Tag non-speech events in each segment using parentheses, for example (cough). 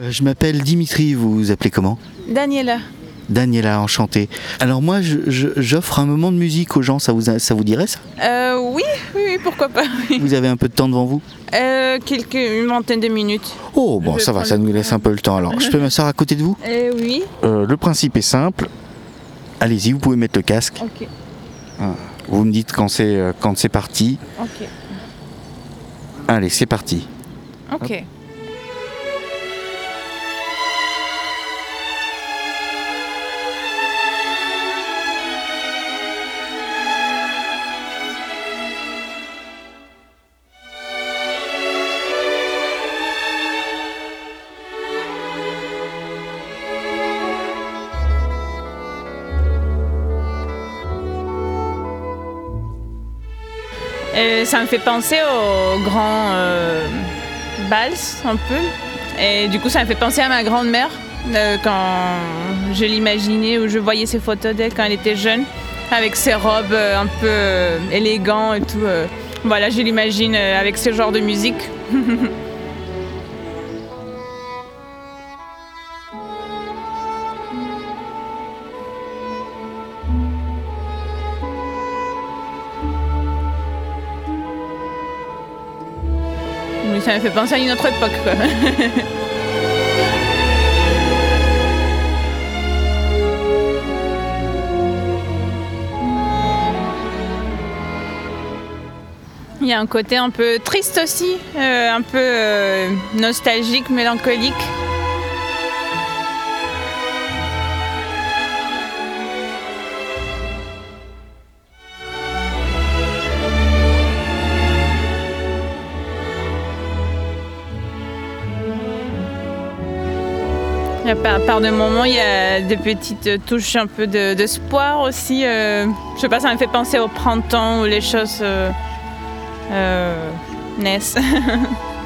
Euh, Je m'appelle Dimitri, vous vous appelez comment? Daniela. Daniela, enchanté. Alors moi, j'offre un moment de musique aux gens, ça vous, a- ça vous dirait ça? Euh, oui, oui, oui, pourquoi pas. oui. Vous avez un peu de temps devant vous? Euh, quelques, une vingtaine de minutes. Oh, bon, Je ça va, ça nous laisse un peu le temps. Alors, je peux m'asseoir à côté de vous? Euh, oui. Le principe est simple. Allez-y, vous pouvez mettre le casque. Ok, Vous me dites quand c'est quand c'est parti. ok, Allez, c'est parti. ok. Euh, ça me fait penser au grand euh, un peu. Et du coup, ça me fait penser à ma grand-mère euh, quand je l'imaginais ou je voyais ses photos d'elle quand elle était jeune, avec ses robes euh, un peu élégantes et tout. Voilà, je l'imagine avec ce genre de musique. (laughs) Ça me fait penser à une autre époque. (laughs) Il y a un côté un peu triste aussi, euh, un peu euh, nostalgique, mélancolique. Par, par de moments, il y a des petites touches un peu de- d'espoir aussi. euh, je sais pas, ça me fait penser au printemps où les choses euh, euh, naissent. (laughs)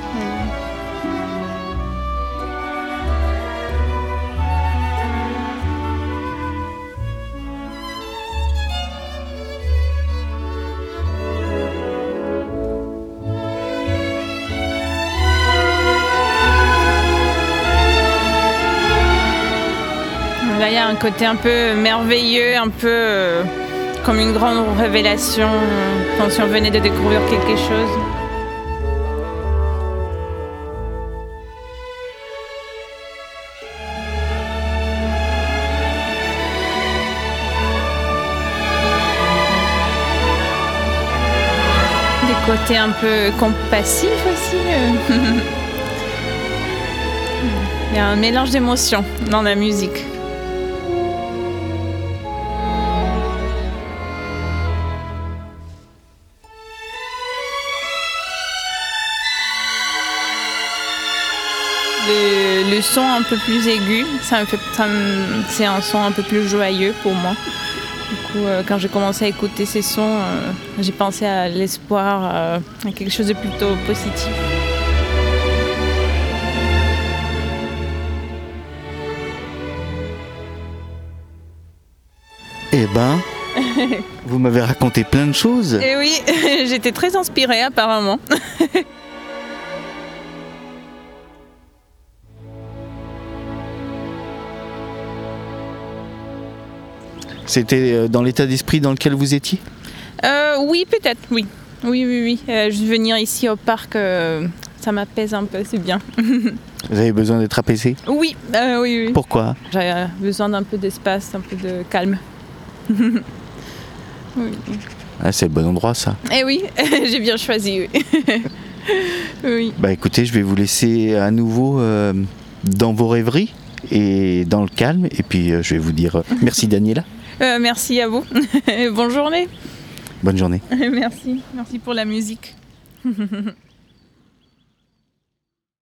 Il y a un côté un peu merveilleux, un peu euh, comme une grande révélation, euh, comme si on venait de découvrir quelque chose. Des côtés un peu compassifs aussi. euh. (laughs) Il y a un mélange d'émotions dans la musique. Le, le son un peu plus aigu, ça me fait, ça me- c'est un son un peu plus joyeux pour moi. Du coup, euh, quand j'ai commencé à écouter ces sons, euh, j'ai pensé à l'espoir, euh, à quelque chose de plutôt positif. Eh ben, (laughs) vous m'avez raconté plein de choses. Et oui, (laughs) j'étais très inspirée apparemment. (laughs) C'était euh, dans l'état d'esprit dans lequel vous étiez? Euh, oui, peut-être, oui. Oui, oui, oui. Euh, juste venir ici au parc, euh, ça m'apaise un peu, c'est bien. (laughs) Vous avez besoin d'être apaisé? Oui, oui, oui. Pourquoi? J'ai besoin d'un peu d'espace, un peu de calme. (laughs) oui. ah, C'est le bon endroit ça. Et oui, (laughs) j'ai bien choisi, oui. oui. Bah écoutez, je vais vous laisser à nouveau dans vos rêveries et dans le calme. Et puis euh, je vais vous dire euh, merci Daniela. Euh, merci à vous. (laughs) Bonne journée. Bonne journée. (laughs) merci. Merci pour la musique. (laughs)